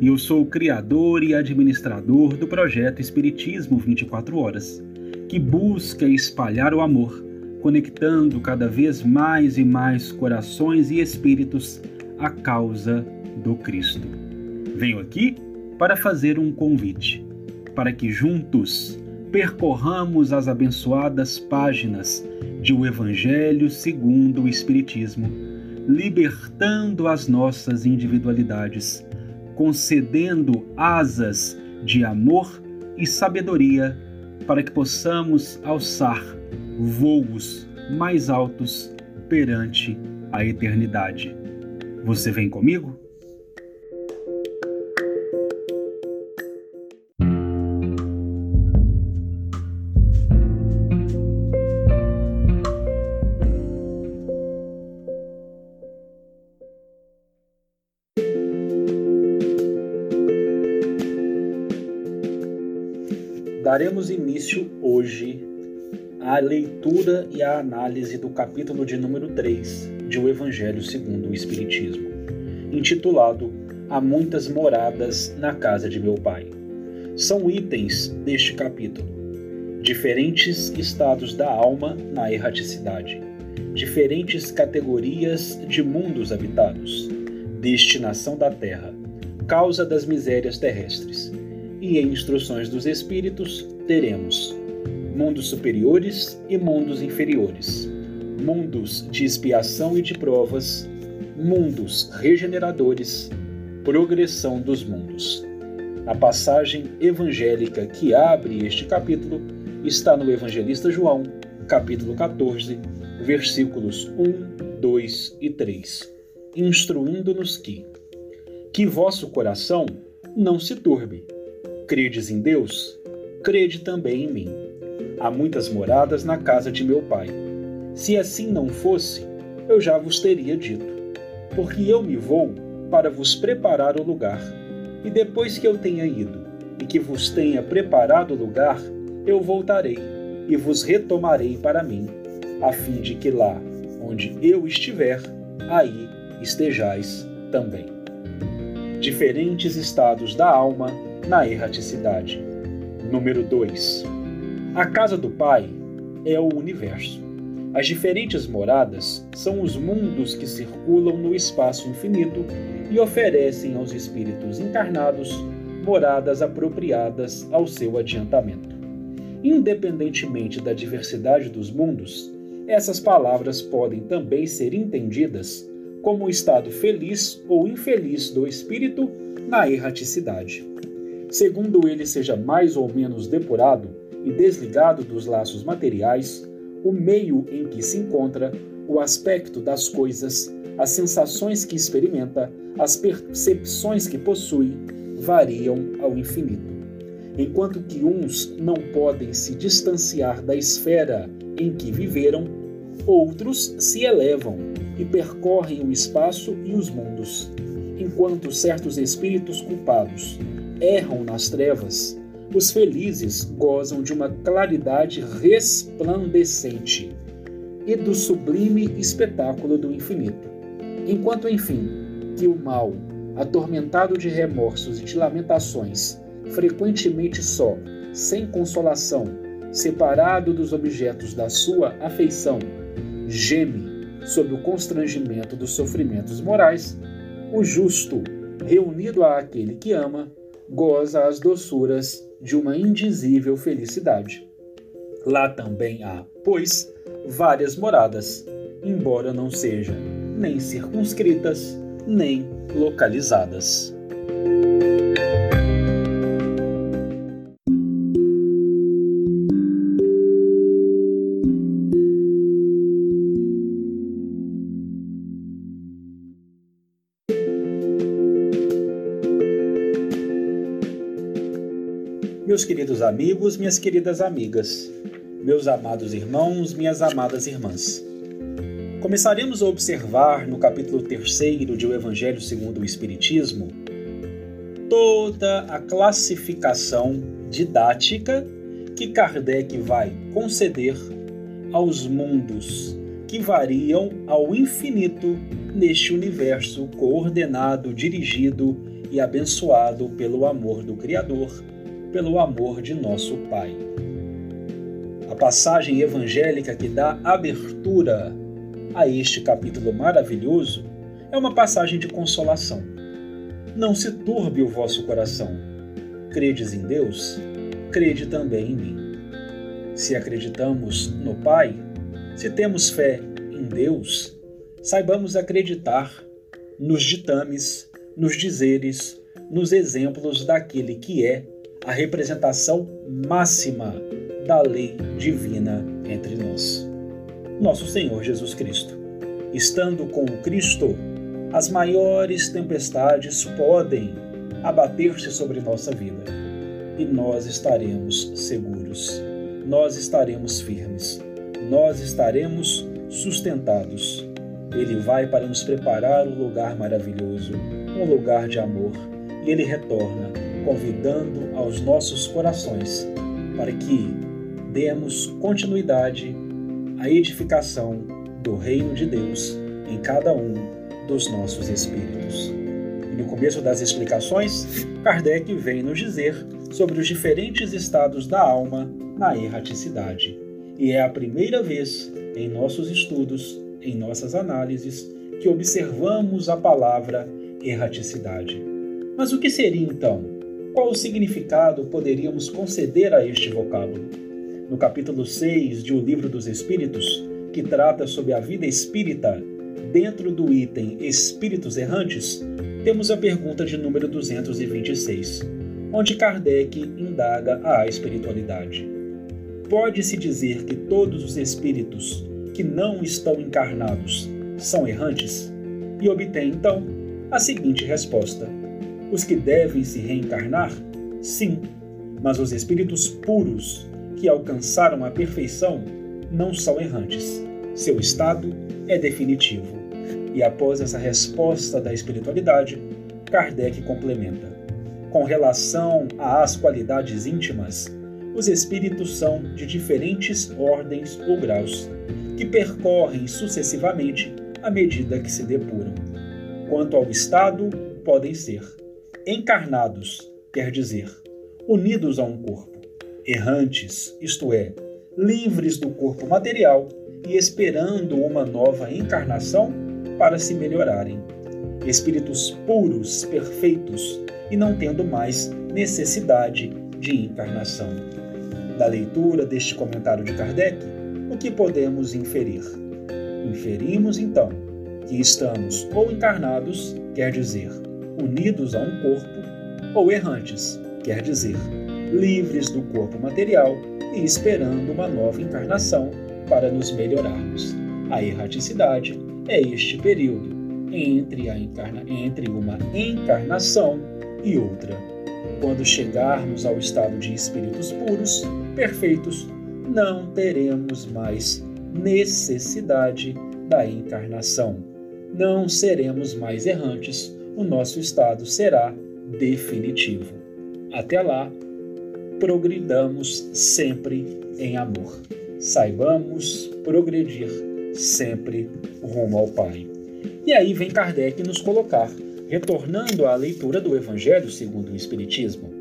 e eu sou o criador e administrador do projeto Espiritismo 24 Horas, que busca espalhar o amor, conectando cada vez mais e mais corações e espíritos à causa do Cristo. Venho aqui para fazer um convite, para que juntos percorramos as abençoadas páginas de O Evangelho segundo o Espiritismo, libertando as nossas individualidades concedendo asas de amor e sabedoria para que possamos alçar voos mais altos perante a eternidade. Você vem comigo? Daremos início hoje à leitura e à análise do capítulo de número 3 de O Evangelho segundo o Espiritismo, intitulado Há muitas moradas na casa de meu Pai. São itens deste capítulo: diferentes estados da alma na erraticidade, diferentes categorias de mundos habitados, destinação da terra, causa das misérias terrestres e em Instruções dos Espíritos teremos mundos superiores e mundos inferiores, mundos de expiação e de provas, mundos regeneradores, progressão dos mundos. A passagem evangélica que abre este capítulo está no Evangelista João, capítulo 14, versículos 1, 2 e 3, instruindo-nos que que vosso coração não se turbe Credes em Deus? Crede também em mim. Há muitas moradas na casa de meu pai. Se assim não fosse, eu já vos teria dito. Porque eu me vou para vos preparar o lugar. E depois que eu tenha ido e que vos tenha preparado o lugar, eu voltarei e vos retomarei para mim, a fim de que lá onde eu estiver, aí estejais também. Diferentes estados da alma na erraticidade. Número 2. A casa do Pai é o universo. As diferentes moradas são os mundos que circulam no espaço infinito e oferecem aos espíritos encarnados moradas apropriadas ao seu adiantamento. Independentemente da diversidade dos mundos, essas palavras podem também ser entendidas como o estado feliz ou infeliz do espírito na erraticidade segundo ele seja mais ou menos depurado e desligado dos laços materiais, o meio em que se encontra, o aspecto das coisas, as sensações que experimenta, as percepções que possui, variam ao infinito. Enquanto que uns não podem se distanciar da esfera em que viveram, outros se elevam e percorrem o espaço e os mundos, enquanto certos espíritos culpados erram nas trevas, os felizes gozam de uma claridade resplandecente e do sublime espetáculo do infinito. Enquanto, enfim, que o mal, atormentado de remorsos e de lamentações, frequentemente só, sem consolação, separado dos objetos da sua afeição, geme sob o constrangimento dos sofrimentos morais, o justo, reunido àquele que ama, goza as doçuras de uma indizível felicidade. Lá também há, pois, várias moradas, embora não sejam nem circunscritas nem localizadas. Queridos amigos, minhas queridas amigas, meus amados irmãos, minhas amadas irmãs. Começaremos a observar no capítulo 3 de O Evangelho segundo o Espiritismo toda a classificação didática que Kardec vai conceder aos mundos que variam ao infinito neste universo coordenado, dirigido e abençoado pelo amor do Criador, pelo amor de nosso Pai. A passagem evangélica que dá abertura a este capítulo maravilhoso é uma passagem de consolação. Não se turbe o vosso coração. Credes em Deus? Crede também em mim. Se acreditamos no Pai, se temos fé em Deus, saibamos acreditar nos ditames, nos dizeres, nos exemplos daquele que é a representação máxima da lei divina entre nós. Nosso Senhor Jesus Cristo. Estando com Cristo, as maiores tempestades podem abater-se sobre nossa vida e nós estaremos seguros, nós estaremos firmes nós estaremos sustentados. Ele vai para nos preparar um lugar maravilhoso, um lugar de amor, e ele retorna, convidando aos nossos corações para que demos continuidade à edificação do reino de Deus em cada um dos nossos espíritos. E no começo das explicações, Kardec vem nos dizer sobre os diferentes estados da alma na erraticidade e é a primeira vez em nossos estudos, em nossas análises, que observamos a palavra erraticidade. Mas o que seria então? Qual o significado poderíamos conceder a este vocábulo? No capítulo 6 de O Livro dos Espíritos, que trata sobre a vida espírita, dentro do item Espíritos Errantes, temos a pergunta de número 226, onde Kardec indaga a espiritualidade. Pode-se dizer que todos os espíritos que não estão encarnados são errantes? E obtém então a seguinte resposta: Os que devem se reencarnar? Sim, mas os espíritos puros que alcançaram a perfeição não são errantes. Seu estado é definitivo. E após essa resposta da espiritualidade, Kardec complementa: Com relação às qualidades íntimas, os espíritos são de diferentes ordens ou graus, que percorrem sucessivamente à medida que se depuram. Quanto ao estado, podem ser encarnados, quer dizer, unidos a um corpo, errantes, isto é, livres do corpo material e esperando uma nova encarnação para se melhorarem. Espíritos puros, perfeitos e não tendo mais necessidade de encarnação da leitura deste comentário de Kardec, o que podemos inferir? Inferimos, então, que estamos ou encarnados, quer dizer, unidos a um corpo, ou errantes, quer dizer, livres do corpo material e esperando uma nova encarnação para nos melhorarmos. A erraticidade é este período entre, a encarna... entre uma encarnação e outra. Quando chegarmos ao estado de espíritos puros, perfeitos, não teremos mais necessidade da encarnação. Não seremos mais errantes, o nosso estado será definitivo. Até lá, progridamos sempre em amor. Saibamos progredir sempre rumo ao Pai. E aí vem Kardec nos colocar, retornando à leitura do Evangelho segundo o Espiritismo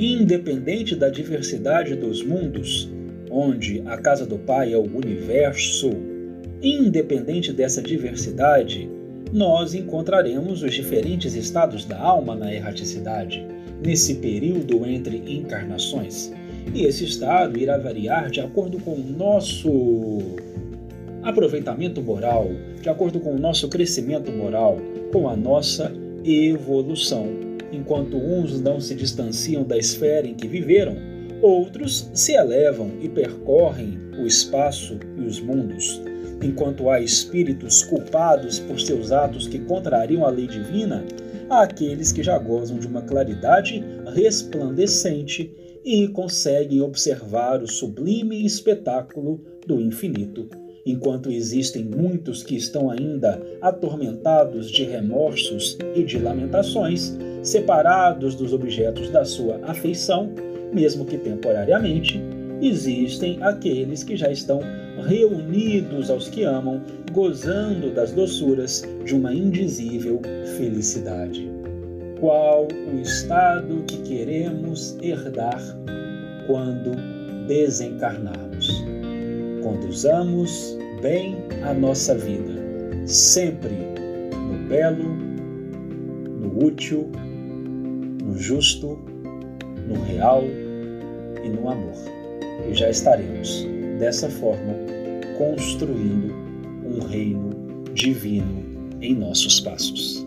independente da diversidade dos mundos, onde a casa do Pai é o universo, independente dessa diversidade, nós encontraremos os diferentes estados da alma na erraticidade, nesse período entre encarnações. E esse estado irá variar de acordo com o nosso aproveitamento moral, de acordo com o nosso crescimento moral, com a nossa evolução enquanto uns não se distanciam da esfera em que viveram, outros se elevam e percorrem o espaço e os mundos. Enquanto há espíritos culpados por seus atos que contrariam a lei divina, àqueles que já gozam de uma claridade resplandecente e conseguem observar o sublime espetáculo do infinito, enquanto existem muitos que estão ainda atormentados de remorsos e de lamentações, separados dos objetos da sua afeição, mesmo que temporariamente, existem aqueles que já estão reunidos aos que amam, gozando das doçuras de uma indizível felicidade. Qual o estado que queremos herdar quando desencarnarmos? Conduzamos bem a nossa vida, sempre no belo, no útil, no justo, no real e no amor. E já estaremos, dessa forma, construindo um reino divino em nossos passos.